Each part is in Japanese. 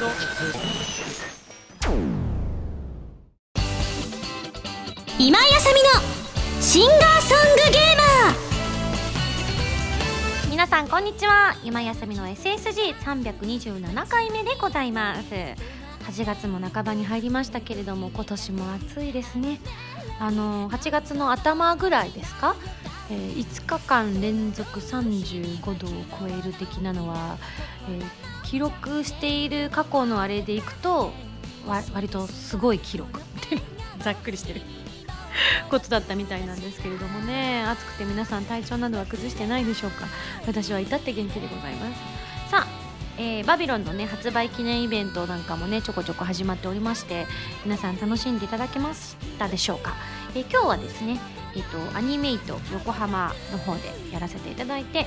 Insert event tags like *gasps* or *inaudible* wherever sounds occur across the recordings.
今井あさみのシンガーソングゲーマー。皆さんこんにちは。今井あさみの SSG327 回目でございます。8月も半ばに入りましたけれども今年も暑いですね。あの8月の頭ぐらいですか、えー、5日間連続35度を超える的なのは、えー、記録している過去のあれでいくと割とすごい記録ってざっくりしてる。ことだったみたいなんですけれどもね。暑くて皆さん体調などは崩してないでしょうか。私は至って元気でございます。さあえー、バビロンのね発売記念イベントなんかもねちょこちょこ始まっておりまして皆さん楽しんでいただけましたでしょうか、えー、今日はですねえっ、ー、とアニメイト横浜の方でやらせていただいて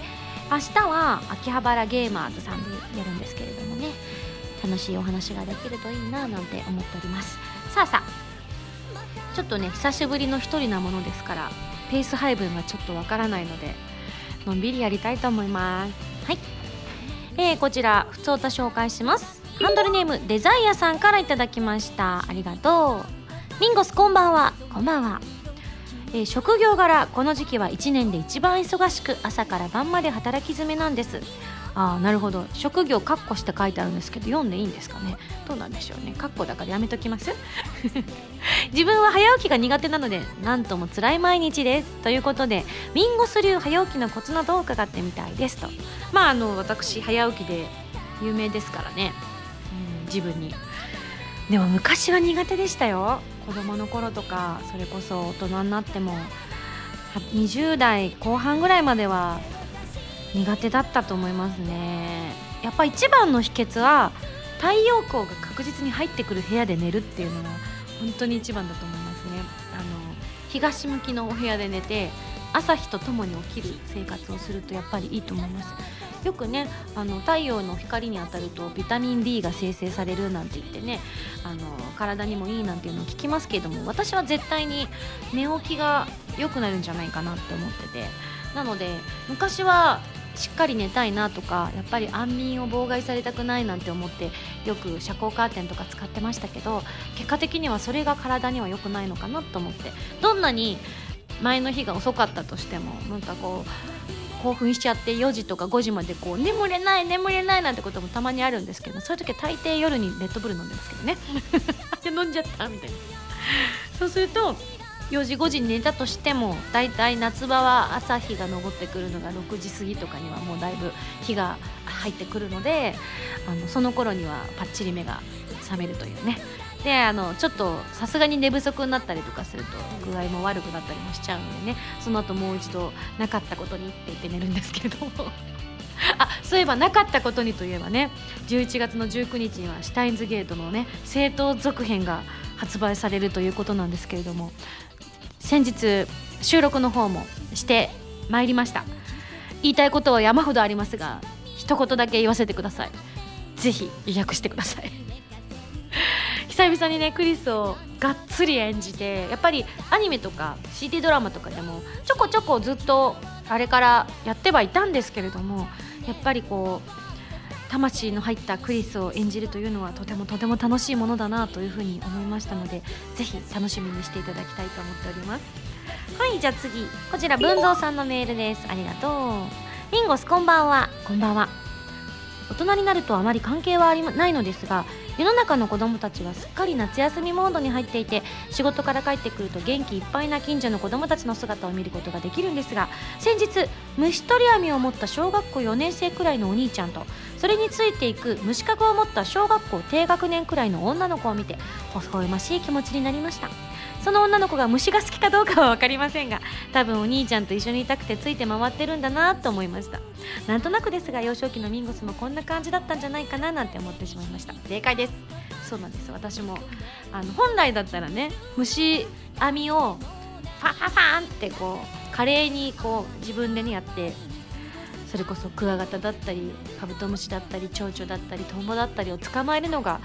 明日は秋葉原ゲーマーズさんでやるんですけれどもね。楽しいお話ができるといいななんて思っております。さあさあちょっとね久しぶりの一人なものですからペース配分がちょっとわからないのでのんびりやりたいと思います。はい。えー、こちら普通歌紹介します。ハンドルネームデザイアさんからいただきました。ありがとう。ミンゴスこんばんは。こんばんは、えー、職業柄この時期は1年で一番忙しく朝から晩まで働き詰めなんです。ああなるほど。職業カッコして書いてあるんですけど読んでいいんですかね？どうなんでしょうね。カッコだからやめときます。*laughs* 自分は早起きが苦手なのでなんとも辛い毎日です。ということでミンゴス流早起きのコツなどを伺ってみたいです。と。まああの私早起きで有名ですからね、うん、自分に。でも昔は苦手でしたよ。子供の頃とかそれこそ大人になっても20代後半ぐらいまでは苦手だったと思いますね。やっぱ一番の秘訣は太陽光が確実に入ってくる部屋で寝るっていうのが本当に一番だと思いますね。あの東向きのお部屋で寝て朝日とともに起きる生活をするとやっぱりいいと思います。よくねあの太陽の光に当たるとビタミン D が生成されるなんて言ってねあの体にもいいなんていうのを聞きますけれども私は絶対に寝起きが良くなるんじゃないかなって思ってて。なので昔はしっかり寝たいなとかやっぱり安眠を妨害されたくないなんて思ってよく遮光カーテンとか使ってましたけど結果的にはそれが体には良くないのかなと思って。どんなに前の日が遅かったとしてもなんかこう興奮しちゃって4時とか5時までこう眠れない眠れないなんてこともたまにあるんですけどそういう時は大抵夜にレッドブル飲んでますけどね。*laughs* で飲んじゃったみたいな。そうすると4時5時に寝たとしてもだいたい夏場は朝日が昇ってくるのが6時過ぎとかにはもうだいぶ日が入ってくるのであのその頃にはパッチリ目が覚めるというねであのちょっとさすがに寝不足になったりとかすると具合も悪くなったりもしちゃうのでね。その後もう一度なかったことにって言って寝るんですけれど。もあそういえばなかったことにといえばね11月の19日にはシュタインズゲートのね正当続編が発売されるということなんですけれども先日収録の方もしてまいりました。言いたいことは山ほどありますが一言だけ言わせてください。ぜひ予約してください。久々にねクリスをがっつり演じてやっぱりアニメとか CD ドラマとかでもちょこちょこずっとあれからやってはいたんですけれどもやっぱりこう魂の入ったクリスを演じるというのはとてもとても楽しいものだなというふうに思いましたのでぜひ楽しみにしていただきたいと思っております。はいじゃあ次こちら文蔵さんのメールです。ありがとう。リンゴスこんばんは。こんばんは。大人になるとあまり関係はありないのですが世の中の子供たちはすっかり夏休みモードに入っていて仕事から帰ってくると元気いっぱいな近所の子供たちの姿を見ることができるんですが先日虫取り網を持った小学校4年生くらいのお兄ちゃんとそれについていく虫かごを持った小学校低学年くらいの女の子を見て微笑ましい気持ちになりました。その女の子が虫が好きかどうかは分かりませんが多分お兄ちゃんと一緒にいたくてついて回ってるんだなと思いました。なんとなくですが幼少期のミンゴスもこんな感じだったんじゃないかななんて思ってしまいました。正解です。そうなんです。私もあの本来だったらね虫網をファファファンってこう華麗にこう自分でねやってそれこそクワガタだったりカブトムシだったり蝶々だったりトンボだったりを捕まえるのが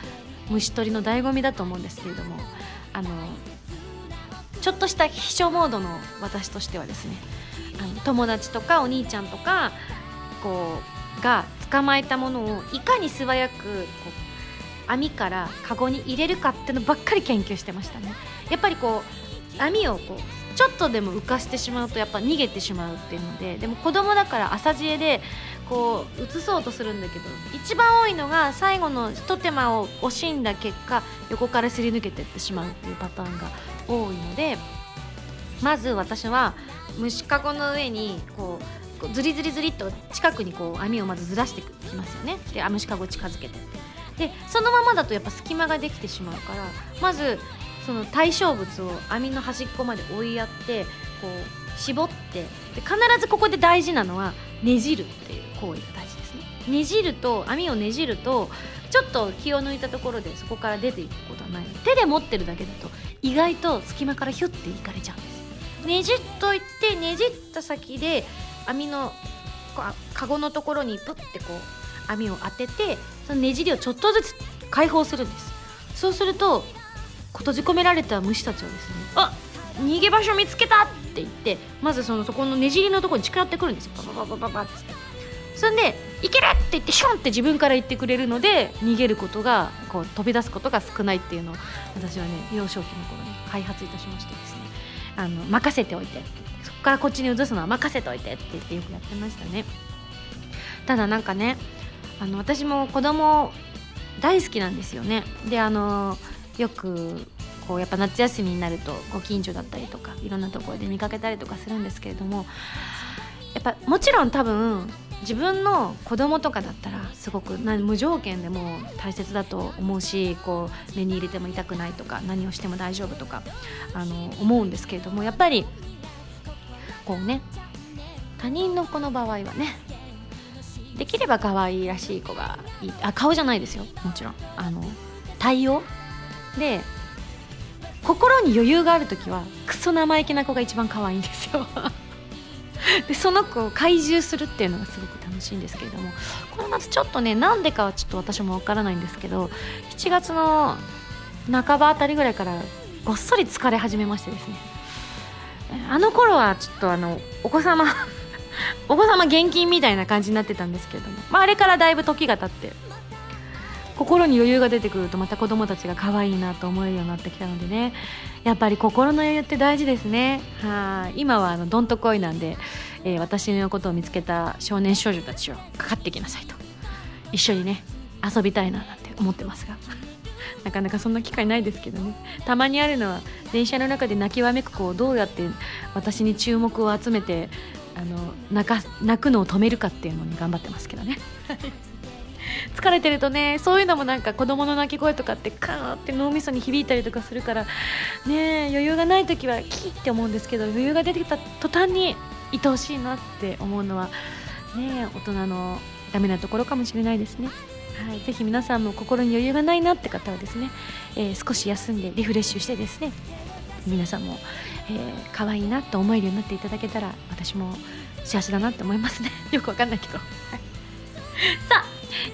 虫取りの醍醐味だと思うんですけれどもあのちょっとした秘書モードの私としてはですねあの友達とかお兄ちゃんとかこうが捕まえたものをいかに素早くこう網からカゴに入れるかってのばっかり研究してましたね。やっぱりこう網をこうちょっとでも浮かしてしまうとやっぱ逃げてしまうっていうのででも子供だから浅知恵でこう移そうとするんだけど一番多いのが最後のひと手間を惜しんだ結果横からすり抜けてってしまうっていうパターンが多いのでまず私は虫かごの上にこうこうズリズリズリっと近くにこう網をまずずらしてきますよね。で虫かご近づけてって。でそのままだとやっぱ隙間ができてしまうからまずその対象物を網の端っこまで追いやってこう絞ってで必ずここで大事なのはねじるっていう行為が大事ですね。ねじると網をねじるとちょっと気を抜いたところでそこから出ていくことはない。手で持ってるだけだと意外と隙間からヒュッていかれちゃうんです。ねじっといってねじった先で網のこうカゴのところにプッてこう網を当ててそのねじりをちょっとずつ解放するんです。そうすると閉じ込められた虫たちはですねあ逃げ場所見つけたって言ってまずそのそこのねじりのところに近寄ってくるんですよ。ババババババって。そんで「いける!」って言ってシュンって自分から言ってくれるので逃げることがこう飛び出すことが少ないっていうのを私はね幼少期の頃に開発いたしましてですね。あの任せておいて。そこからこっちに移すのは任せておいてって言ってよくやってましたね。ただなんかねあの私も子供大好きなんですよね。であのよくこうやっぱ夏休みになるとご近所だったりとかいろんなところで見かけたりとかするんですけれどもやっぱもちろん多分自分の子供とかだったらすごくな無条件でも大切だと思うしこう目に入れても痛くないとか何をしても大丈夫とかあの思うんですけれどもやっぱりこうね他人の子の場合はねできれば可愛らしい子がいいあ顔じゃないですよ。もちろん。あの対応で *laughs* 心に余裕がある時はクソ生意気な子が一番可愛いんですよ。*laughs* でその子を怪獣するっていうのがすごく楽しいんですけれどもこの夏ちょっとねなんでかはちょっと私もわからないんですけど7月の半ばあたりぐらいからごっそり疲れ始めましてですね。あの頃はちょっとあのお子様 *laughs* お子様現金みたいな感じになってたんですけれども、まあ、あれからだいぶ時が経って心に余裕が出てくるとまた子供たちが可愛いなと思えるようになってきたのでねやっぱり心の余裕って大事ですね。はい。今はあのどんとこいなんで、えー私のことを見つけた少年少女たちをかかってきなさいと。一緒にね遊びたいななんて思ってますが。*laughs* なかなかそんな機会ないですけどね。たまにあるのは電車の中で泣きわめく子をどうやって私に注目を集めてあの泣か泣くのを止めるかっていうのに頑張ってますけどね。*laughs* 疲れてるとねそういうのもなんか子供の泣き声とかってカーって脳みそに響いたりとかするからね余裕がない時はキーって思うんですけど余裕が出てきた途端に愛おしいなって思うのはね大人のダメなところかもしれないですね。はい、ぜひ皆さんも心に余裕がないなって方はですね、えー少し休んでリフレッシュしてですね皆さんも、えー可愛いなと思えるようになっていただけたら私も幸せだなって思いますね。*laughs* よくわかんないけど、*laughs* さあ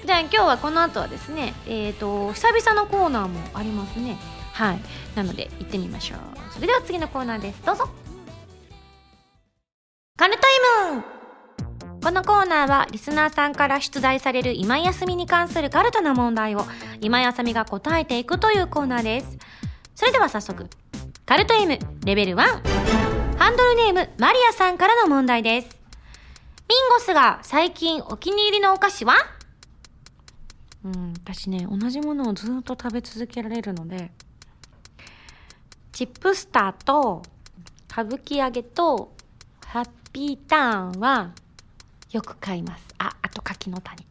じゃあ今日はこの後はですねえっ、と久々のコーナーもありますね。はい。なので行ってみましょう。それでは次のコーナーです。どうぞ。カルタイムこのコーナーはリスナーさんから出題される今休みに関するカルトな問題を今休みが答えていくというコーナーです。それでは早速カルト M レベル1ハンドルネームマリアさんからの問題です。ミンゴスが最近お気に入りのお菓子は？うん私ね同じものをずっと食べ続けられるので。チップスターと歌舞伎揚げとハッピーターンはよく買います。ああと柿の種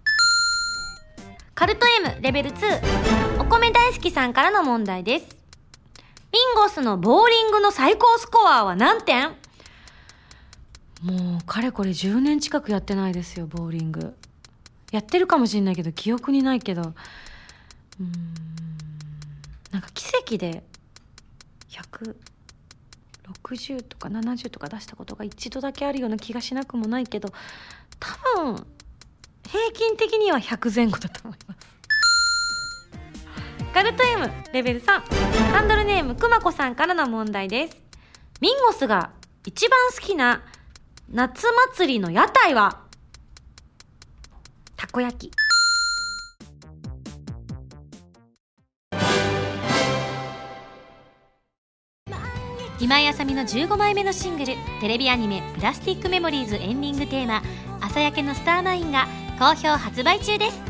カルト M レベル2お米大好きさんからの問題です。ミンゴスのボーリングの最高スコアは何点？もうかれこれ10年近くやってないですよボーリング。やってるかもしれないけど記憶にないけど。うーん。なんか奇跡で100 60とか70とか出したことが一度だけあるような気がしなくもないけど多分平均的には100前後だと思います。ガルト M レベル3ハンドルネームくまこさんからの問題です。ミンゴスが一番好きな夏祭りの屋台は？たこ焼き。今井あさみの15枚目のシングルテレビアニメ「プラスティックメモリーズ」エンディングテーマ「朝焼けのスターマイン」が好評発売中です。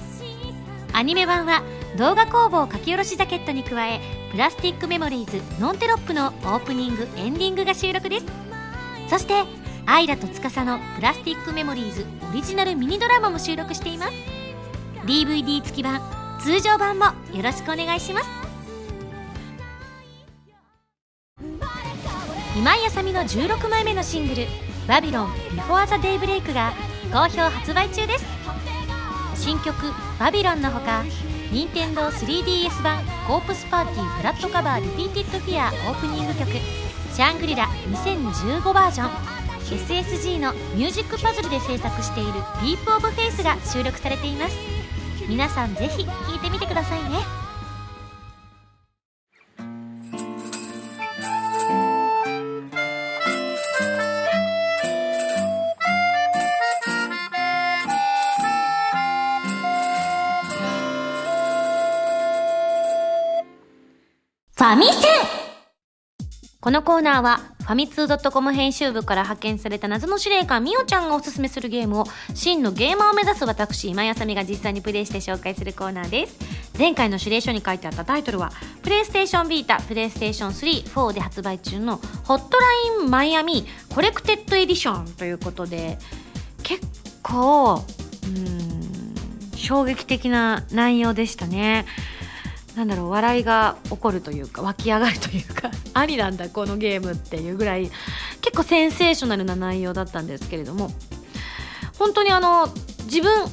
アニメ版は動画工房書き下ろしジャケットに加えプラスティックメモリーズノンテロップのオープニングエンディングが収録です。そしてアイラと司の Plastic Memories オリジナルミニドラマも収録しています。DVD 付き版通常版もよろしくお願いします。今井麻美の16枚目のシングル「 Babylon before the daybreak」が好評発売中です。新曲「 Babylon」のほか任天堂 3DS 版「 Corpse Party Blood Covered Repeated Fear」オープニング曲「 Shangri-La 2015バージョン」SSG のミュージックパズルで制作している「ディープオブフェイスが収録されています。皆さんぜひ聴いてみてくださいね。ファミセこのコーナーはファミツー .com 編集部から派遣された謎の司令官みおちゃんがおすすめするゲームを真のゲーマーを目指す私今井麻美が実際にプレイして紹介するコーナーです。前回の指令書に書いてあったタイトルはプレイステーションビータプレイステーション34で発売中の Hotline Miami Collected Edition ということで結構うん衝撃的な内容でしたね。なんだろう笑いが起こるというか湧き上がるというか *laughs* ありなんだこのゲームっていうぐらい結構センセーショナルな内容だったんですけれども本当にあの自分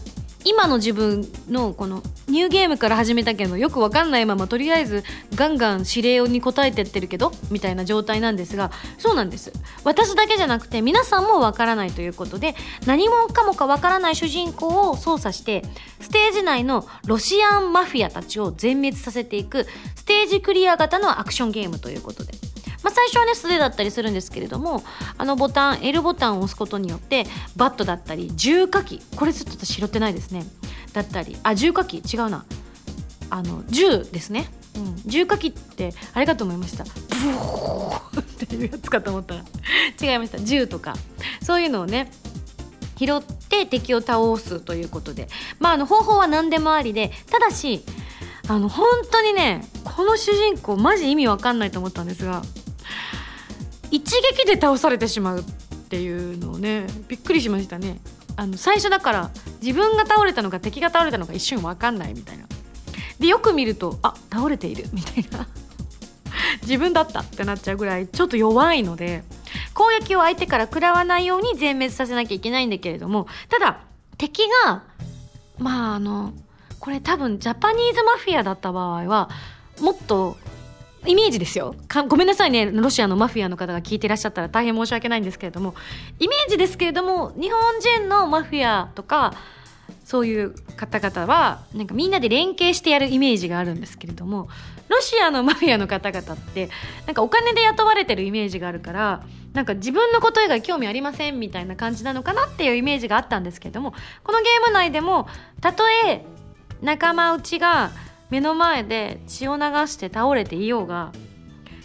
今の自分のこのニューゲームから始めたけどよくわかんないままとりあえずガンガン指令に応えてってるけどみたいな状態なんですがそうなんです。私だけじゃなくて皆さんもわからないということで何もかもかわからない主人公を操作してステージ内のロシアンマフィアたちを全滅させていくステージクリア型のアクションゲームということで。まあ、最初はね素手だったりするんですけれどもあのボタン L ボタンを押すことによってバットだったり重火器これちょっと私拾ってないですね。だったりあ重火器違うな。あの銃ですね、うん、重火器ってあれかと思いました。ブーっていうやつかと思った。ら違いました。銃とか。そういうのをね拾って敵を倒すということで。まああの方法は何でもありでただしあの本当にねこの主人公マジ意味わかんないと思ったんですが一撃で倒されてしまうっていうのをねびっくりしましたね。あの最初だから自分が倒れたのか敵が倒れたのか一瞬分かんないみたいな。でよく見るとあ倒れているみたいな。*laughs* 自分だったってなっちゃうぐらいちょっと弱いので攻撃を相手から食らわないように全滅させなきゃいけないんだけれどもただ敵がまああのこれ多分ジャパニーズマフィアだった場合はもっとイメージですよ。ごめんなさいね。ロシアのマフィアの方が聞いていらっしゃったら大変申し訳ないんですけれども。イメージですけれども日本人のマフィアとかそういう方々はなんかみんなで連携してやるイメージがあるんですけれどもロシアのマフィアの方々ってなんかお金で雇われてるイメージがあるからなんか自分のこと以外興味ありませんみたいな感じなのかなっていうイメージがあったんですけれどもこのゲーム内でもたとえ仲間内が目の前で血を流して倒れていようが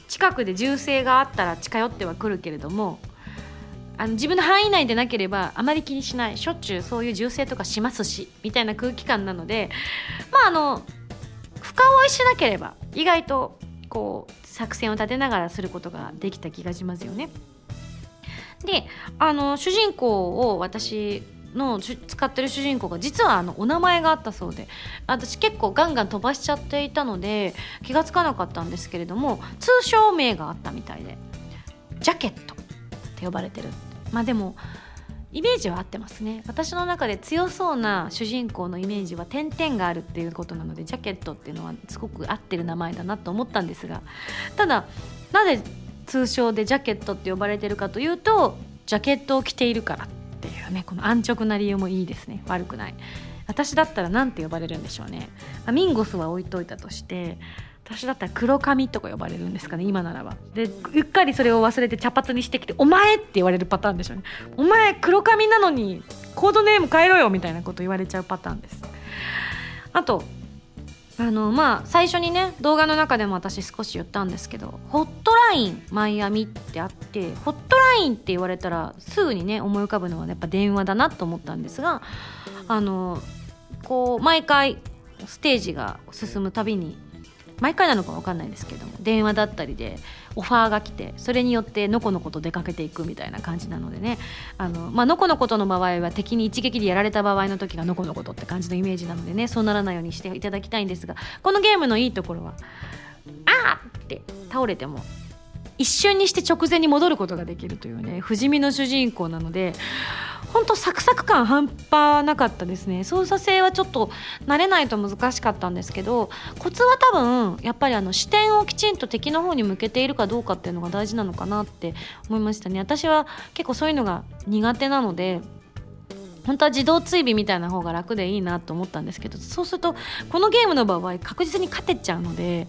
近くで銃声があったら近寄ってはくるけれどもあの自分の範囲内でなければあまり気にしないしょっちゅうそういう銃声とかしますしみたいな空気感なのでまああの深追いしなければ意外とこう作戦を立てながらすることができた気がしますよね。であの主人公を私の使ってる主人公が実はあのお名前があったそうで私結構ガンガン飛ばしちゃっていたので気が付かなかったんですけれども通称名があったみたいでジャケットって呼ばれてる。まあでもイメージは合ってますね。私の中で強そうな主人公のイメージは点々があるっていうことなのでジャケットっていうのはすごく合ってる名前だなと思ったんですがただなぜ通称でジャケットって呼ばれてるかというとジャケットを着ているから。ていうねこの安直な理由もいいですね。悪くない。私だったら何て呼ばれるんでしょうね、あ、ミンゴスは置いといたとして私だったら黒髪とか呼ばれるんですかね今ならば。でうっかりそれを忘れて茶髪にしてきて「お前!」って言われるパターンでしょうね「お前黒髪なのにコードネーム変えろよ」みたいなこと言われちゃうパターンです。あとあのまあ最初にね動画の中でも私少し言ったんですけどホットラインマイアミってあってホットラインって言われたらすぐにね思い浮かぶのはやっぱ電話だなと思ったんですがあのこう毎回ステージが進むたびに毎回なのか分かんないですけども電話だったりでオファーが来てそれによってのこのこと出かけていくみたいな感じなのでねあの、まあのこのことの場合は敵に一撃でやられた場合の時がのこのことって感じのイメージなのでねそうならないようにしていただきたいんですがこのゲームのいいところは「あー!」って倒れても一瞬にして直前に戻ることができるというね不死身の主人公なので本当サクサク感半端なかったですね。操作性はちょっと慣れないと難しかったんですけどコツは多分やっぱりあの視点をきちんと敵の方に向けているかどうかっていうのが大事なのかなって思いましたね。私は結構そういうのが苦手なので本当は自動追尾みたいな方が楽でいいなと思ったんですけどそうするとこのゲームの場合確実に勝てちゃうので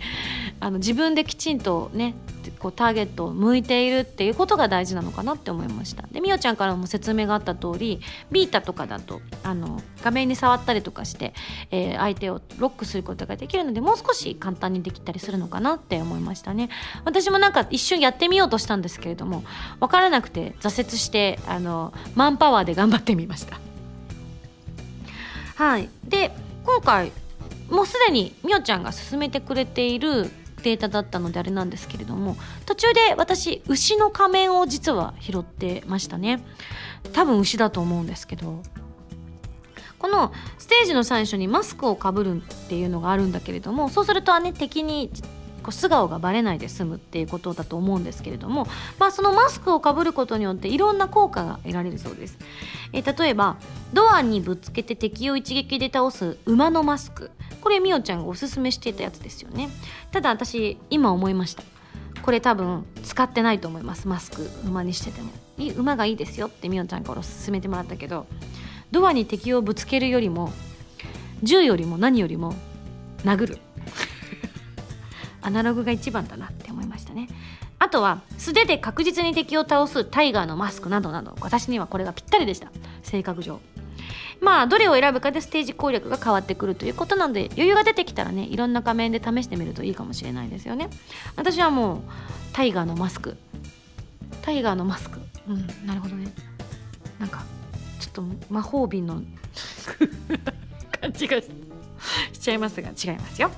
あの自分できちんとねこうターゲットを向いているっていうことが大事なのかなって思いました。でみおちゃんからも説明があった通りビータとかだとあの画面に触ったりとかして、えー、相手をロックすることができるのでもう少し簡単にできたりするのかなって思いましたね。私もなんか一瞬やってみようとしたんですけれども分からなくて挫折してあのマンパワーで頑張ってみましたはい。で今回もうすでにみおちゃんが勧めてくれているデータだったのであれなんですけれども途中で私牛の仮面を実は拾ってましたね。多分牛だと思うんですけど。このステージの最初にマスクをかぶるっていうのがあるんだけれどもそうするとね敵にこう素顔がバレないで済むっていうことだと思うんですけれども、まあ、そのマスクをかぶることによっていろんな効果が得られるそうです、えー、例えばドアにぶつけて敵を一撃で倒す馬のマスク。これみおちゃんがおすすめしていたやつですよね。ただ私今思いました。これ多分使ってないと思います。マスク馬にしてても。いい馬がいいですよってみおちゃんから勧めてもらったけどドアに敵をぶつけるよりも銃よりも何よりも殴る。アナログが一番だなって思いましたね。あとは素手で確実に敵を倒すタイガーのマスクなどなど。私にはこれがぴったりでした。性格上。まあどれを選ぶかでステージ攻略が変わってくるということなので余裕が出てきたらねいろんな仮面で試してみるといいかもしれないですよね。私はもうタイガーのマスク。タイガーのマスク。うんなるほどね。なんかちょっと魔法瓶の *laughs* 感じがしちゃいますが違いますよ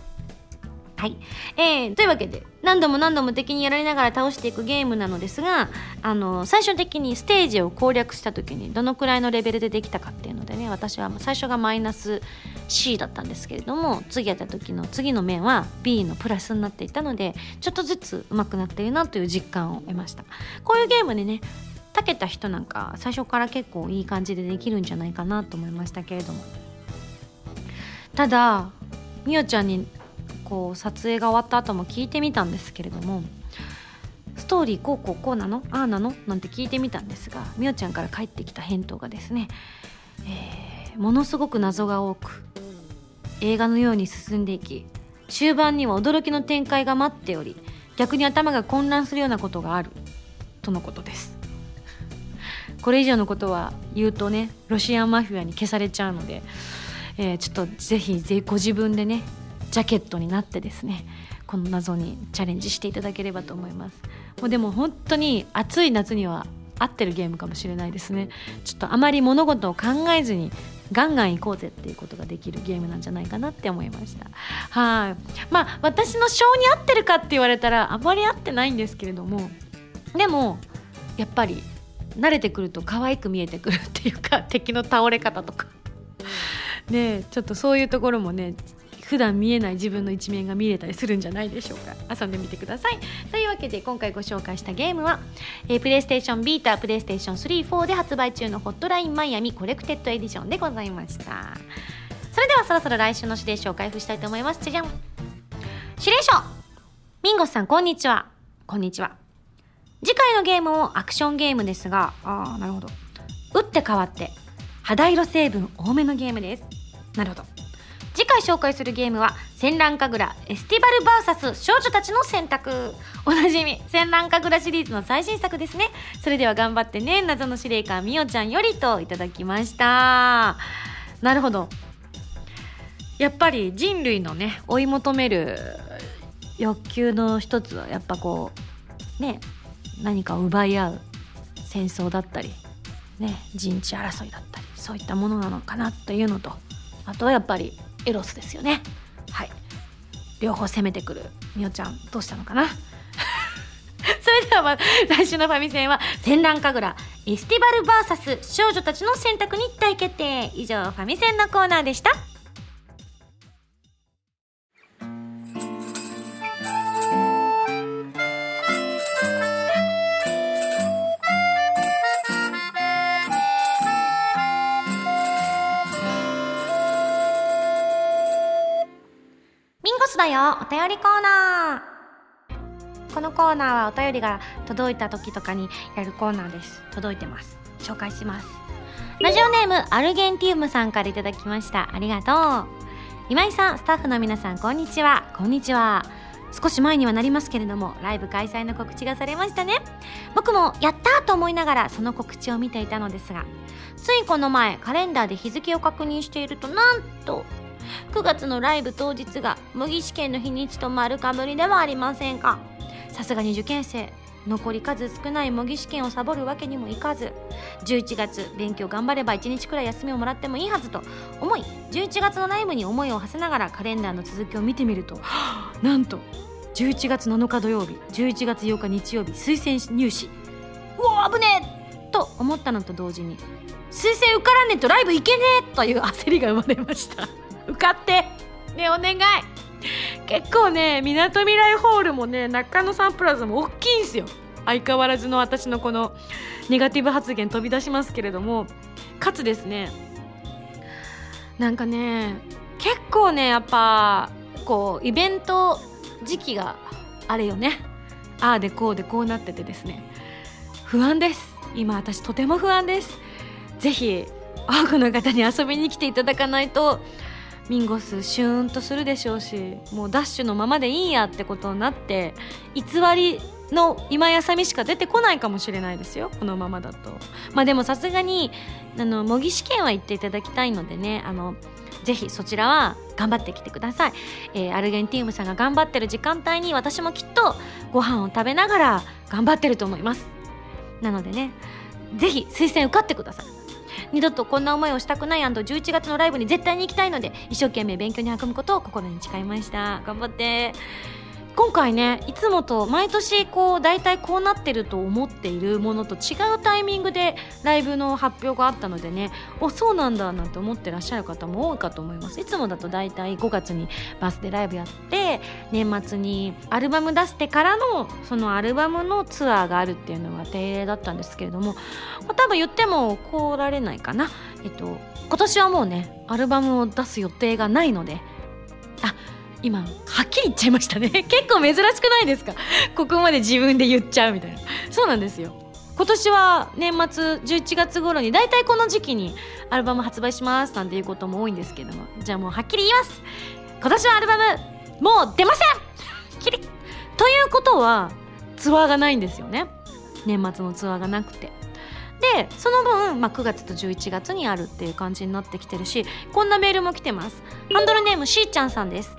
はい。えー、というわけで、何度も何度も敵にやられながら倒していくゲームなのですが、あの、最終的にステージを攻略した時にどのくらいのレベルでできたかっていうのでね、私は最初がマイナス C だったんですけれども、次やった時の次の面は B のプラスになっていたので、ちょっとずつ上手くなってるなという実感を得ました。こういうゲームでね、たけた人なんか最初から結構いい感じでできるんじゃないかなと思いましたけれども。ただ、みおちゃんにこう撮影が終わった後も聞いてみたんですけれどもストーリーこうこうこうなのああなのなんて聞いてみたんですがみおちゃんから返ってきた返答がですね、えー、ものすごく謎が多く映画のように進んでいき終盤には驚きの展開が待っており逆に頭が混乱するようなことがあるとのことです。これ以上のことは言うとねロシアンマフィアに消されちゃうので、えー、ちょっとぜひご自分でねジャケットになってですねこの謎にチャレンジしていただければと思います。もうでも本当に暑い夏には合ってるゲームかもしれないですね。ちょっとあまり物事を考えずにガンガン行こうぜっていうことができるゲームなんじゃないかなって思いました。はい。まあ私の性に合ってるかって言われたらあまり合ってないんですけれどもでもやっぱり慣れてくると可愛く見えてくるっていうか敵の倒れ方とか。ねちょっとそういうところもね普段見えない自分の一面が見れたりするんじゃないでしょうか。遊んでみてください。というわけで今回ご紹介したゲームは、えー、プレイステーションビータプレイステーション34で発売中の Hotline Miami Collected Edition でございました。それではそろそろ来週の指令書を開封したいと思います。じゃじゃん。指令書。ミンゴスさんこんにちは。こんにちは。次回のゲームもアクションゲームですがああなるほど。打って変わって肌色成分多めのゲームです。なるほど。次回紹介するゲームは戦乱神楽エスティバル VS 少女たちの選択。おなじみ戦乱神楽シリーズの最新作ですね。それでは頑張ってね謎の司令官みおちゃんよりといただきました。なるほど。やっぱり人類のね追い求める欲求の一つはやっぱこうね何かを奪い合う戦争だったりね陣地争いだったりそういったものなのかなというのとあとはやっぱりエロスですよね。はい。両方攻めてくるみおちゃんどうしたのかな？*laughs* それでは、ま、来週のファミセンは戦乱神楽エスティバル VS 少女たちの選択に大決定。以上ファミセンのコーナーでした。だよ。お便りコーナー。このコーナーはお便りが届いた時とかにやるコーナーです。届いてます。紹介します。ラジオネームアルゲンティウムさんからいただきました。ありがとう。今井さんスタッフの皆さんこんにちは。こんにちは。少し前にはなりますけれどもライブ開催の告知がされましたね。僕もやったと思いながらその告知を見ていたのですがついこの前カレンダーで日付を確認しているとなんと9月のライブ当日が模擬試験の日にちと丸かぶりではありませんか。さすがに受験生。残り数少ない模擬試験をサボるわけにもいかず。11月勉強頑張れば1日くらい休みをもらってもいいはずと。思い。11月のライブに思いを馳せながらカレンダーの続きを見てみると *gasps* なんと11月7日土曜日11月8日日曜日推薦入試。うわ危ねえ！と思ったのと同時に推薦受からねえとライブ行けねえ！という焦りが生まれました。受かって。ねお願い。結構ねみなとみらいホールもね中野サンプラザも大きいんすよ。相変わらずの私のこのネガティブ発言飛び出しますけれども。かつですねなんかね結構ねやっぱこうイベント時期があれよね。ああでこうでこうなっててですね。不安です。今私とても不安です。ぜひ多くの方に遊びに来ていただかないとミンゴスシューンとするでしょうしもうダッシュのままでいいやってことになって偽りの今やさみしか出てこないかもしれないですよこのままだと。まあでもさすがにあの模擬試験は行っていただきたいのでねあのぜひそちらは頑張ってきてください、えー、アルゲンティウムさんが頑張ってる時間帯に私もきっとご飯を食べながら頑張ってると思います。なのでねぜひ推薦受かってください。二度とこんな思いをしたくない &11 月のライブに絶対に行きたいので一生懸命勉強に励むことを心に誓いました。頑張って。今回ねいつもと毎年こう大体こうなってると思っているものと違うタイミングでライブの発表があったのでねおそうなんだなんて思ってらっしゃる方も多いかと思います。いつもだと大体5月にバスデーライブやって年末にアルバム出してからのそのアルバムのツアーがあるっていうのが定例だったんですけれども多分言っても来られないかな。えっと今年はもうねアルバムを出す予定がないのであ今はっきり言っちゃいましたね。*laughs* 結構珍しくないですか？ここまで自分で言っちゃうみたいな。そうなんですよ。今年は年末11月頃に大体この時期にアルバム発売しますなんていうことも多いんですけども。じゃあもうはっきり言います。今年はアルバムもう出ません!きりということはツアーがないんですよね。年末のツアーがなくて。でその分、まあ、9月と11月にあるっていう感じになってきてるしこんなメールも来てます。ハンドルネームしーちゃんさんです。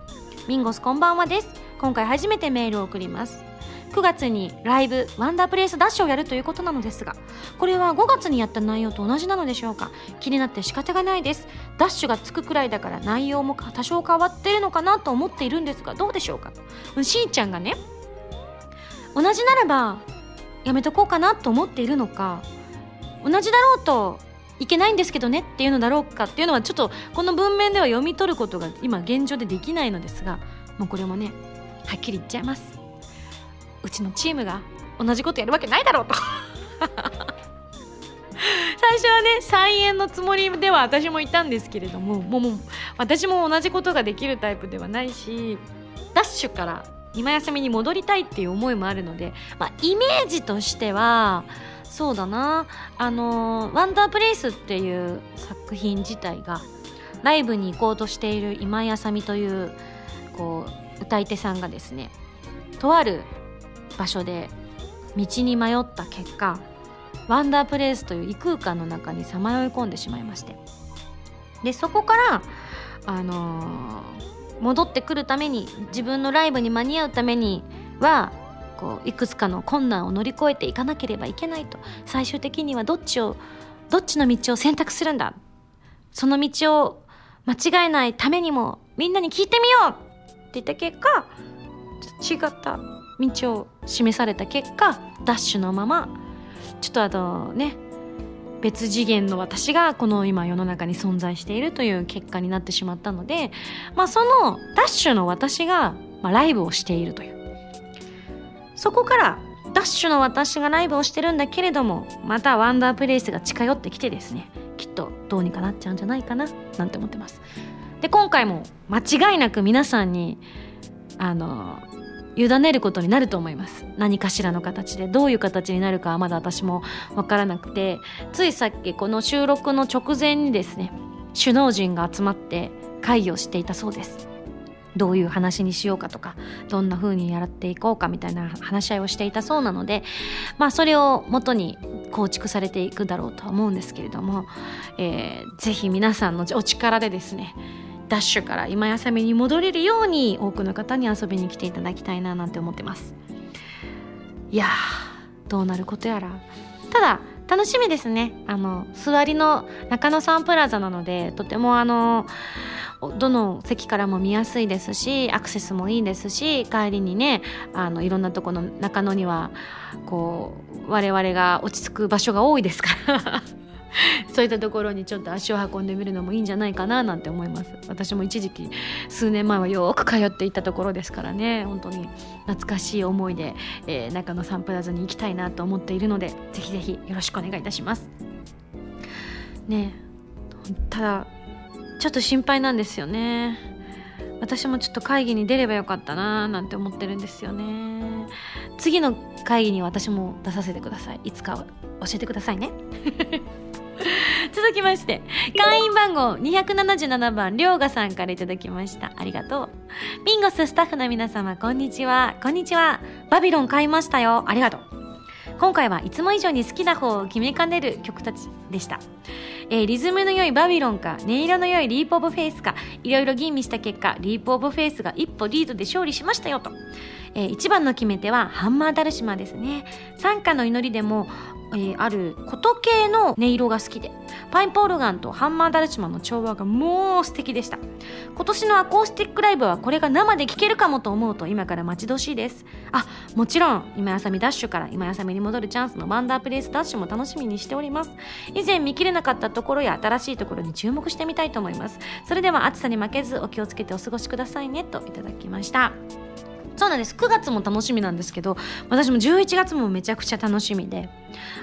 ミンゴスこんばんはです。今回初めてメールを送ります。9月にライブワンダープレイスダッシュをやるということなのですがこれは5月にやった内容と同じなのでしょうか？気になって仕方がないです。ダッシュがつくくらいだから内容も多少変わってるのかなと思っているんですがどうでしょうか？しーちゃんがね同じならばやめとこうかなと思っているのか同じだろうといけないんですけどねっていうのだろうかっていうのはちょっとこの文面では読み取ることが今現状でできないのですがもうこれもねはっきり言っちゃいます。うちのチームが同じことやるわけないだろうと。最初はね再演のつもりでは私もいたんですけれどももうもう私も同じことができるタイプではないしダッシュから今休みに戻りたいっていう思いもあるので、まあ、イメージとしてはそうだな。あの「ワンダープレイス」っていう作品自体がライブに行こうとしている今井あさみというこう歌い手さんがですねとある場所で道に迷った結果ワンダープレイスという異空間の中にさまよい込んでしまいまして。でそこからあのー、戻ってくるために自分のライブに間に合うためにはこういくつかの困難を乗り越えていかなければいけないと最終的にはどっちをどっちの道を選択するんだ。その道を間違えないためにもみんなに聞いてみようって言った結果違った道を示された結果ダッシュのままちょっとあのね別次元の私がこの今世の中に存在しているという結果になってしまったので、まあ、そのダッシュの私が、まあ、ライブをしているという。そこからダッシュの私がライブをしてるんだけれどもまたワンダープレイスが近寄ってきてですねきっとどうにかなっちゃうんじゃないかななんて思ってます。で今回も間違いなく皆さんにあの委ねることになると思います。何かしらの形でどういう形になるかはまだ私も分からなくてついさっきこの収録の直前にですね首脳陣が集まって会議をしていたそうです。どういう話にしようかとかどんな風にやっていこうかみたいな話し合いをしていたそうなのでまあそれをもとに構築されていくだろうとは思うんですけれども、えー、ぜひ皆さんのお力でですねダッシュから今やさみに戻れるように多くの方に遊びに来ていただきたいななんて思ってます。いやどうなることやら。ただ楽しみですね。あの座りの中野サンプラザなのでとてもあのどの席からも見やすいですしアクセスもいいですし帰りにねあのいろんなとこの中野にはこう我々が落ち着く場所が多いですから *laughs* そういったところにちょっと足を運んでみるのもいいんじゃないかななんて思います。私も一時期数年前はよく通っていたところですからね本当に懐かしい思いで、えー、中野サンプラザに行きたいなと思っているのでぜひぜひよろしくお願いいたします。ねただちょっと心配なんですよね。私もちょっと会議に出ればよかったななんて思ってるんですよね。次の会議に私も出させてください。いつか教えてくださいね。*laughs* 続きまして会員番号277番りょうがさんから頂きました。ありがとう。ミンゴススタッフの皆様こんにちは。こんにちは。バビロン買いましたよ。ありがとう。今回はいつも以上に好きな方を決めかねる曲たちでした、えー、リズムの良いバビロンか音色の良いリープオブフェイスかいろいろ吟味した結果リープオブフェイスが一歩リードで勝利しましたよと、えー、一番の決め手はハンマーダルシマですね。参加の祈りでもえー、ある琴系の音色が好きでパインポールガンとハンマーダルチマンの調和がもう素敵でした。今年のアコースティックライブはこれが生で聴けるかもと思うと今から待ち遠しいです。あもちろん今やさみダッシュから今やさみに戻るチャンスのワンダープレイスダッシュも楽しみにしております。以前見切れなかったところや新しいところに注目してみたいと思います。それでは暑さに負けずお気をつけてお過ごしくださいねといただきました。そうなんです。9月も楽しみなんですけど私も11月もめちゃくちゃ楽しみで、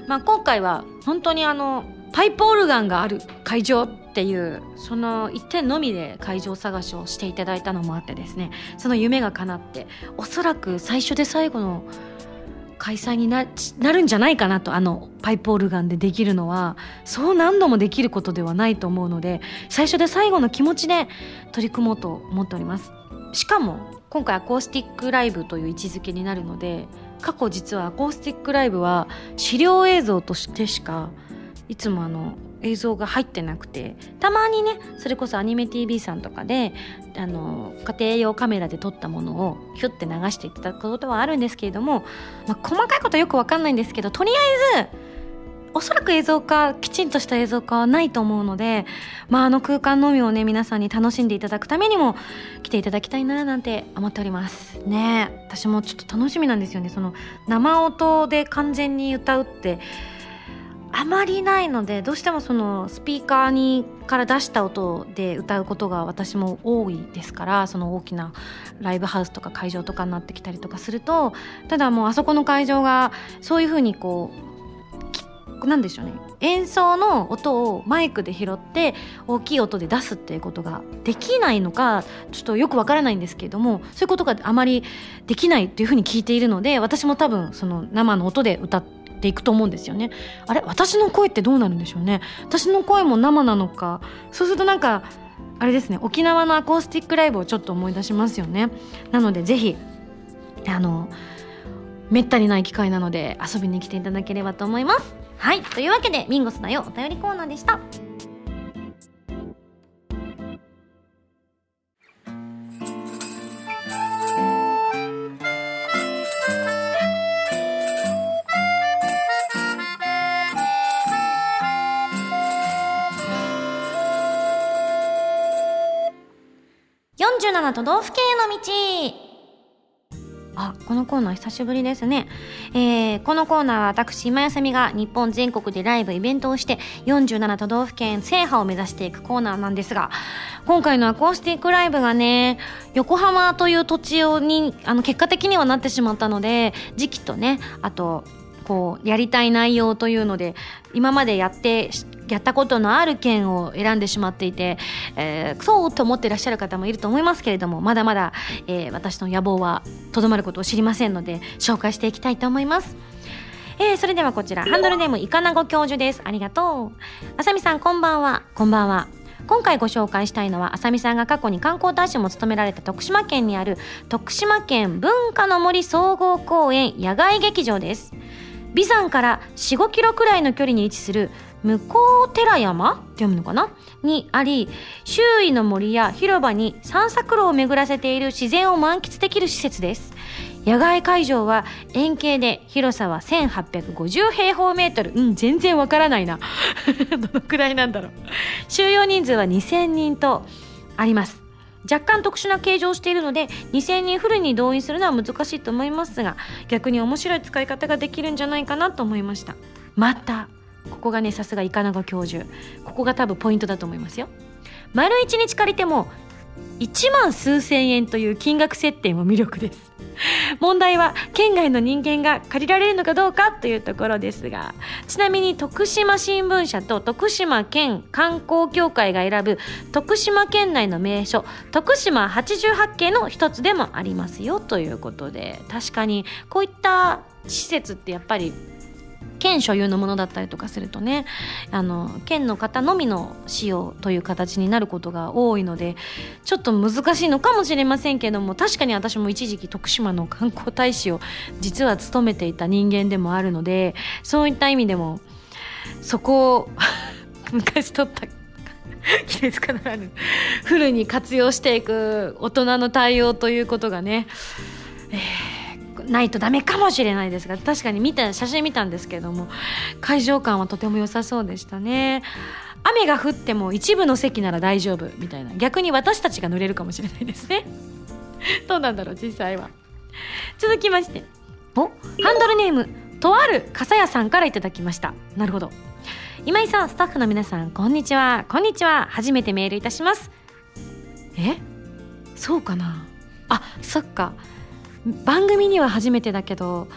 まあ、今回は本当にあのパイプオルガンがある会場っていうその一点のみで会場探しをしていただいたのもあってですね。その夢が叶っておそらく最初で最後の開催にななるんじゃないかなとあのパイプオルガンでできるのはそう何度もできることではないと思うので最初で最後の気持ちで取り組もうと思っております。しかも今回アコースティックライブという位置づけになるので過去実はアコースティックライブは資料映像としてしかいつもあの映像が入ってなくてたまにねそれこそアニメ TV さんとかであの家庭用カメラで撮ったものをヒュッて流していただくことはあるんですけれども、まあ、細かいことよく分かんないんですけどとりあえずおそらく映像化きちんとした映像化はないと思うので、まあ、あの空間のみをね皆さんに楽しんでいただくためにも来ていただきたいななんて思っております。ね私もちょっと楽しみなんですよね。その生音で完全に歌うってあまりないのでどうしてもそのスピーカーにから出した音で歌うことが私も多いですからその大きなライブハウスとか会場とかになってきたりとかするとただもうあそこの会場がそういうふうにこうなんでしょうね。演奏の音をマイクで拾って大きい音で出すっていうことができないのかちょっとよくわからないんですけれどもそういうことがあまりできないっていうふうに聞いているので私も多分その生の音で歌っていくと思うんですよね。あれ？私の声ってどうなるんでしょうね。私の声も生なのか。そうするとなんかあれですね。沖縄のアコースティックライブをちょっと思い出しますよね。なのでぜひあのめったにない機会なので遊びに来ていただければと思います。はいというわけでミンゴスだよお便りコーナーでした。47都道府県への道。あ、このコーナー久しぶりですね。えー、このコーナーは私、今休みが日本全国でライブ、イベントをして47都道府県制覇を目指していくコーナーなんですが、今回のアコースティックライブがね、横浜という土地をに、あの、結果的にはなってしまったので、時期とね、あと、こうやりたい内容というので今までやってやったことのある県を選んでしまっていて、えー、そうと思ってらっしゃる方もいると思いますけれどもまだまだ、えー、私の野望はとどまることを知りませんので紹介していきたいと思います。えー、それではこちらハンドルネームいかなご教授です。ありがとう。あさみさんこんばんは。こんばんは。今回ご紹介したいのはあさみさんが過去に観光大使も務められた徳島県にある徳島県文化の森総合公園野外劇場です。眉山から45キロくらいの距離に位置する向寺山って読むのかな？にあり周囲の森や広場に散策路を巡らせている自然を満喫できる施設です。野外会場は円形で広さは1850平方メートル。うん全然わからないな。*laughs* どのくらいなんだろう。収容人数は2000人とあります。若干特殊な形状をしているので2000人フルに動員するのは難しいと思いますが逆に面白い使い方ができるんじゃないかなと思いました。またここがねさすがイカナゴ教授。ここが多分ポイントだと思いますよ。丸1日借りても1万数千円という金額設定も魅力です。問題は県外の人間が借りられるのかどうかというところですがちなみに徳島新聞社と徳島県観光協会が選ぶ徳島県内の名所徳島88景の一つでもありますよということで確かにこういった施設ってやっぱり県所有のものだったりとかするとねあの県の方のみの使用という形になることが多いのでちょっと難しいのかもしれませんけども確かに私も一時期徳島の観光大使を実は務めていた人間でもあるのでそういった意味でもそこを *laughs* 昔取った季節かならぬフルに活用していく大人の対応ということがね、えーないとダメかもしれないですが確かに見た写真見たんですけども会場感はとても良さそうでしたね。雨が降っても一部の席なら大丈夫みたいな。逆に私たちが濡れるかもしれないですね。*laughs* どうなんだろう実際は。続きまして。おハンドルネームとある傘屋さんからいただきました。なるほど。今井さんスタッフの皆さんこんにちは。こんにちは。初めてメールいたします。え？そうかな。あそっか。番組には初めてだけど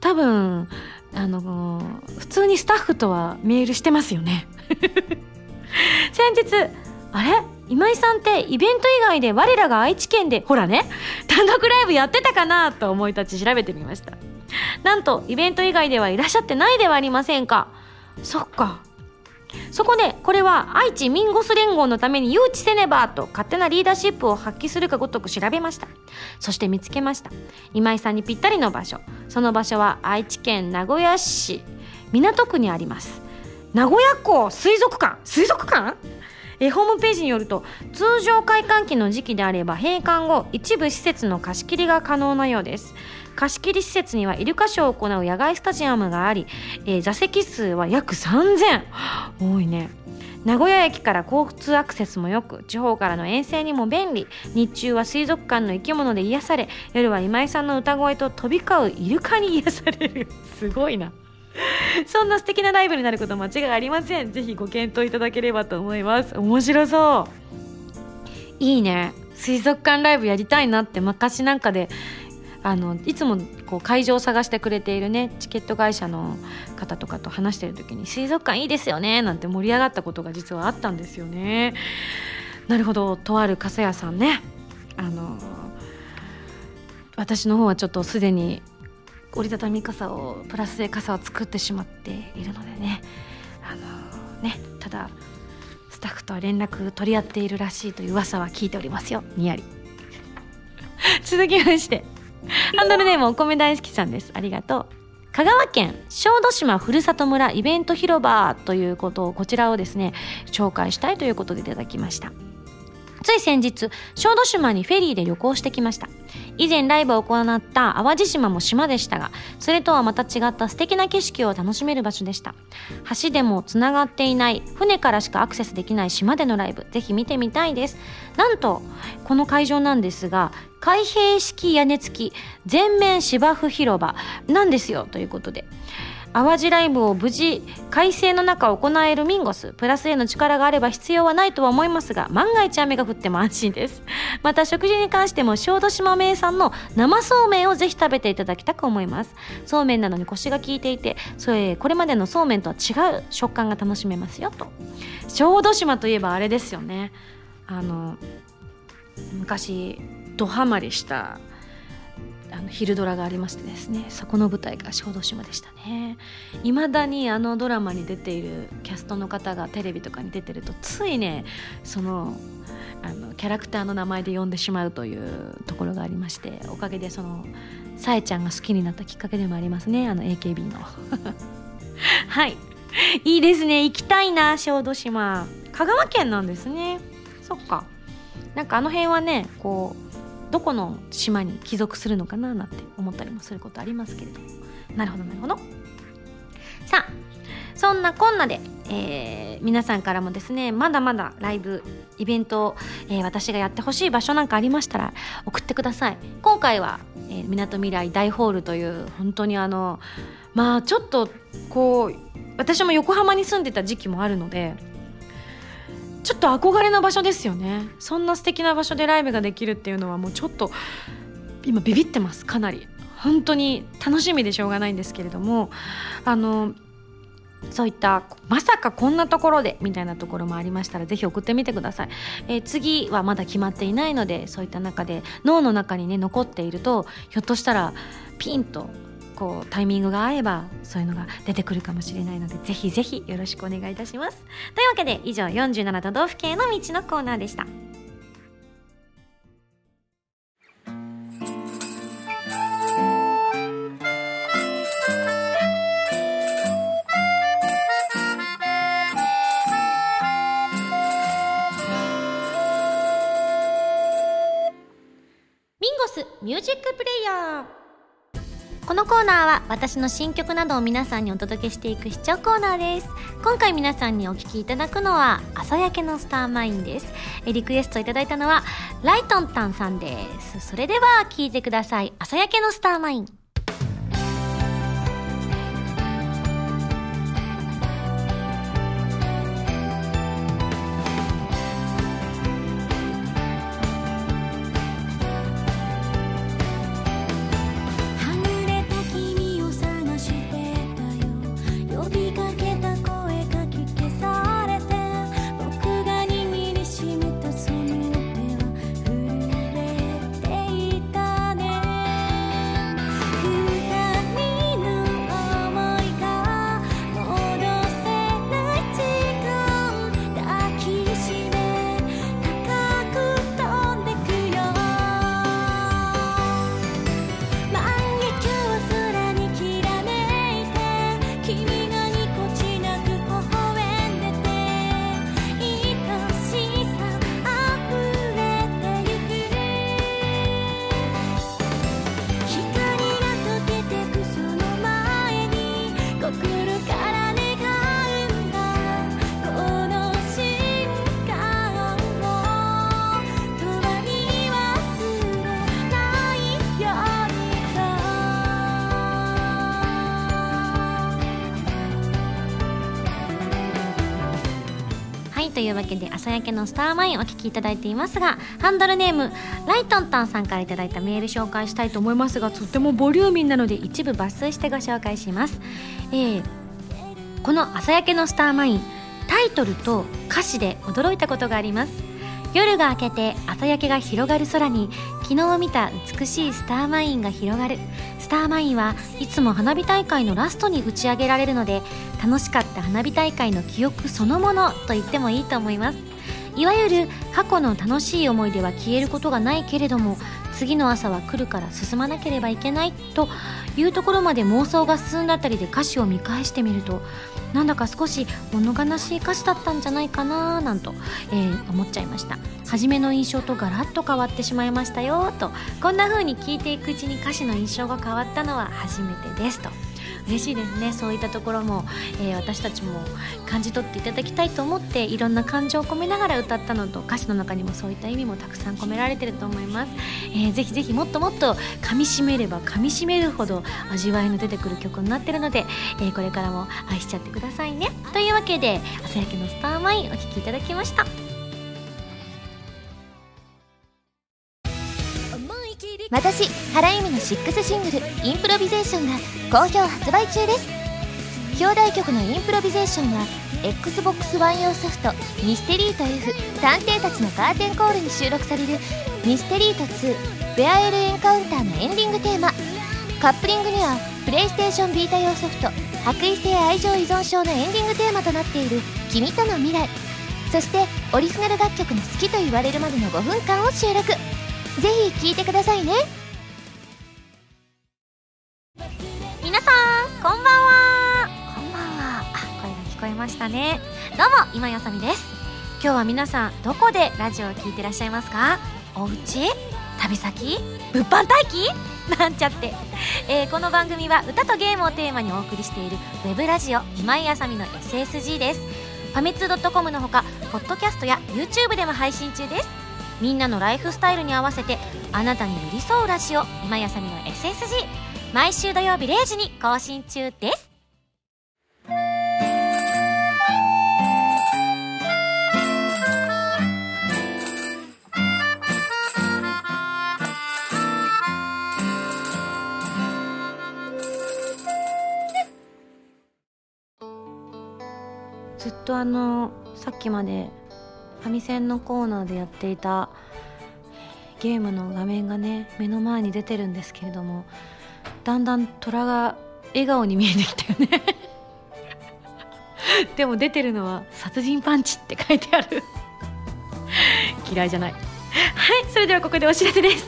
多分あの普通にスタッフとはメールしてますよね。*laughs* 先日あれ？今井さんってイベント以外で我らが愛知県でほらね単独ライブやってたかなと思い立ち調べてみました。なんとイベント以外ではいらっしゃってないではありませんか。そっか。そこでこれは愛知ミンゴス連合のために誘致せねばと勝手なリーダーシップを発揮するかごとく調べました。そして見つけました。今井さんにぴったりの場所。その場所は愛知県名古屋市。港区にあります。名古屋港水族館。水族館？えホームページによると通常開館期の時期であれば閉館後一部施設の貸し切りが可能なようです。貸し切り施設にはイルカショーを行う野外スタジアムがあり、えー、座席数は約3000多いね。名古屋駅から交通アクセスも良く地方からの遠征にも便利。日中は水族館の生き物で癒され夜は今井さんの歌声と飛び交うイルカに癒される。すごいな。*laughs* そんな素敵なライブになること間違いありません。ぜひご検討いただければと思います。面白そう。いいね。水族館ライブやりたいなって昔なんかであのいつもこう会場を探してくれているねチケット会社の方とかと話してる時に「水族館いいですよね」なんて盛り上がったことが実はあったんですよね。なるほど。とある傘屋さんね。あの私の方はちょっとすでに折りたたみ傘をプラスで傘を作ってしまっているのでねあのねただスタッフとは連絡取り合っているらしいという噂は聞いておりますよにやり *laughs* 続きましてハンドルネームお米大好きさんです。ありがとう。香川県小豆島ふるさと村イベント広場ということをこちらをですね紹介したいということでいただきましたつい先日小豆島にフェリーで旅行してきました。以前ライブを行った淡路島も島でしたがそれとはまた違った素敵な景色を楽しめる場所でした。橋でもつながっていない船からしかアクセスできない島でのライブ。ぜひ見てみたいです。なんとこの会場なんですが開閉式屋根付き全面芝生広場なんですよ。ということで淡路ライブを無事快晴の中行えるミンゴス。プラスへの力があれば必要はないとは思いますが万が一雨が降っても安心です。*laughs* また食事に関しても小豆島名産の生そうめんをぜひ食べていただきたく思います。そうめんなのに腰が効いていてそれこれまでのそうめんとは違う食感が楽しめますよと。小豆島といえばあれですよね。あの昔ドハマりしたあの昼ドラがありましてですねそこの舞台が小豆島でしたね。いまだにあのドラマに出ているキャストの方がテレビとかに出てるとついねそのあのキャラクターの名前で呼んでしまうというところがありましておかげでそのさえちゃんが好きになったきっかけでもありますねあの AKB の。*laughs* はい。いいですね。行きたいな小豆島。香川県なんですね。そっか。なんかあの辺はねこうどこの島に帰属するのかななんて思ったりもすることありますけれども。なるほどなるほど。さあそんなこんなで、えー、皆さんからもですねまだまだライブイベント、えー、私がやってほしい場所なんかありましたら送ってください。今回はみなとみらい大ホールという本当にあのまあちょっとこう私も横浜に住んでた時期もあるのでちょっと憧れの場所ですよね。そんな素敵な場所でライブができるっていうのはもうちょっと今ビビってますかなり。本当に楽しみでしょうがないんですけれどもあのそういったまさかこんなところでみたいなところもありましたらぜひ送ってみてください、えー、次はまだ決まっていないのでそういった中で脳の中にね残っているとひょっとしたらピンとこうタイミングが合えばそういうのが出てくるかもしれないのでぜひぜひよろしくお願いいたします。というわけで以上47都道府県の道のコーナーでした。ミンゴスミュージックプレイヤー。このコーナーは私の新曲などを皆さんにお届けしていく視聴コーナーです。今回皆さんにお聴きいただくのは朝焼けのスターマインです。リクエストいただいたのはライトンタンさんです。それでは聴いてください。朝焼けのスターマイン。というわけで朝焼けのスターマインお聞きいただいていますがハンドルネームライトンタンさんからいただいたメール紹介したいと思いますがとてもボリューミーなので一部抜粋してご紹介します、えー、この朝焼けのスターマインタイトルと歌詞で驚いたことがあります。夜が明けて朝焼けが広がる空に昨日見た美しいスターマインが広がる。スターマインはいつも花火大会のラストに打ち上げられるので楽しかった花火大会の記憶そのものと言ってもいいと思います。いわゆる過去の楽しい思い出は消えることがないけれども次の朝は来るから進まなければいけないというところまで妄想が進んだあたりで歌詞を見返してみるとなんだか少し物悲しい歌詞だったんじゃないかななんと、えー、思っちゃいました。初めの印象とガラッと変わってしまいましたよと。こんな風に聞いていくうちに歌詞の印象が変わったのは初めてですと。嬉しいですね。そういったところも、えー、私たちも感じ取っていただきたいと思っていろんな感情を込めながら歌ったのと歌詞の中にもそういった意味もたくさん込められてると思います、えー、ぜひぜひもっともっと噛みしめれば噛みしめるほど味わいの出てくる曲になってるので、えー、これからも愛しちゃってくださいね。というわけで朝焼けのスターマインお聴きいただきました。私原由実の6シングル「インプロビゼーション」が好評発売中です。表題曲の「インプロビゼーション」は XBOX One 用ソフト「ミステリート F 探偵たちのカーテンコール」に収録される「ミステリート2ベアエルエンカウンター」のエンディングテーマ。カップリングにはプレイステーションビータ用ソフト「白衣性愛情依存症」のエンディングテーマとなっている「君との未来」そしてオリジナル楽曲の好きと言われるまでの5分間を収録。ぜひ聴いてくださいね。皆さんこんばんは。こんばんは。あ声が聞こえましたね。どうも今やさみです。今日は皆さんどこでラジオを聞いてらっしゃいますか？お家？旅先？物販待機？なんちゃって、えー、この番組は歌とゲームをテーマにお送りしているウェブラジオ今井あさみの SSG です。ファミツー .com のほかポッドキャストや YouTube でも配信中です。みんなのライフスタイルに合わせてあなたに寄り添うラジオ今やさみの SSG 毎週土曜日0時に更新中です。ずっとあのさっきまでファミセンのコーナーでやっていたゲームの画面がね目の前に出てるんですけれどもだんだん虎が笑顔に見えてきたよね。*laughs* でも出てるのは「殺人パンチ」って書いてある。嫌いじゃない。はいそれではここでお知らせです。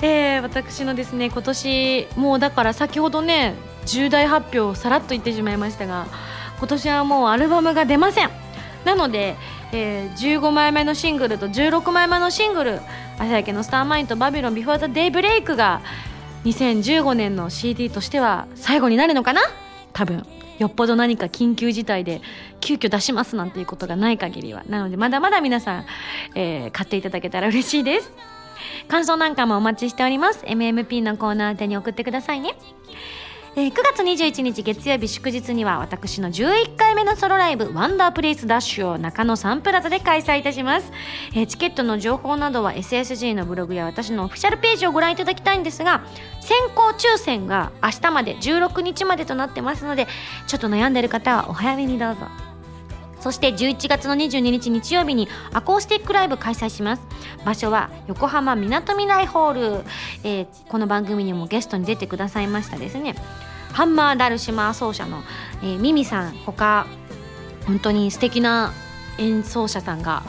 えー、私のですね今年もうだから先ほどね重大発表をさらっと言ってしまいましたが今年はもうアルバムが出ません。なのでえー、15枚目のシングルと16枚目のシングル「朝焼けのスターマイン」と「バビロンビフォーザデイブレイクが2015年の CD としては最後になるのかな？多分。よっぽど何か緊急事態で急遽出しますなんていうことがない限りは。なのでまだまだ皆さん、えー、買っていただけたら嬉しいです。感想なんかもお待ちしております。MMP のコーナー宛てに送ってくださいね。えー、9月21日月曜日祝日には私の11回目のソロライブワンダープレイスダッシュを中野サンプラザで開催いたします、えー、チケットの情報などは SSG のブログや私のオフィシャルページをご覧いただきたいんですが先行抽選が明日まで16日までとなってますのでちょっと悩んでる方はお早めにどうぞ。そして11月の22日日曜日にアコースティックライブ開催します。場所は横浜みなとみらいホール、えー、この番組にもゲストに出てくださいましたですね。ハンマーダルシマー奏者の、えー、ミミさん他本当に素敵な演奏者さんが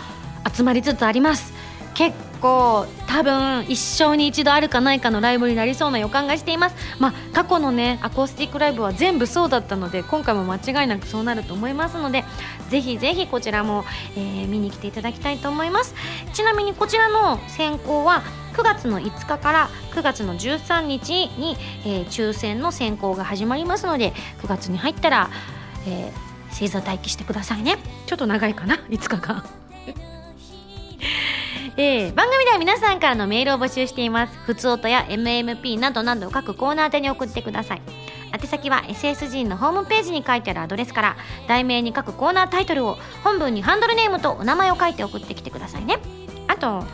集まりつつあります。結構多分一生に一度あるかないかのライブになりそうな予感がしています。まあ過去のねアコースティックライブは全部そうだったので今回も間違いなくそうなると思いますのでぜひぜひこちらも、えー、見に来ていただきたいと思います。ちなみにこちらの選考は9月の5日から9月の13日に、えー、抽選の選考が始まりますので9月に入ったら、えー、星座待機してくださいね。ちょっと長いかな？5日間。えー、番組では皆さんからのメールを募集しています。ふつおとや MMP などなど各コーナー宛に送ってください。宛先は SSG のホームページに書いてあるアドレスから題名に書くコーナータイトルを本文にハンドルネームとお名前を書いて送ってきてくださいね。あとあの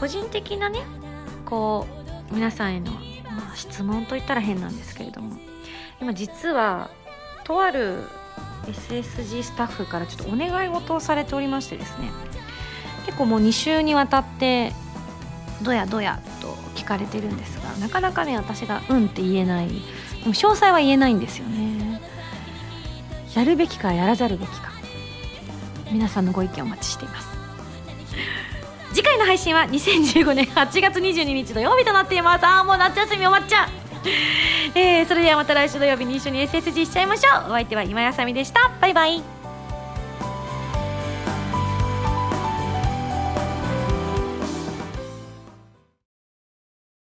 個人的なねこう皆さんへの、まあ、質問といったら変なんですけれども。今実はとある SSG スタッフからちょっとお願い事をされておりましてですね。結構もう2週にわたってどやどやと聞かれてるんですがなかなかね私が「うん」って言えない。でも詳細は言えないんですよね。やるべきかやらざるべきか。皆さんのご意見お待ちしています。次回の配信は2015年8月22日土曜日となっています。ああもう夏休み終わっちゃう。えー、それではまた来週土曜日に一緒に SSG しちゃいましょう。お相手は今やさみでした。バイバイ。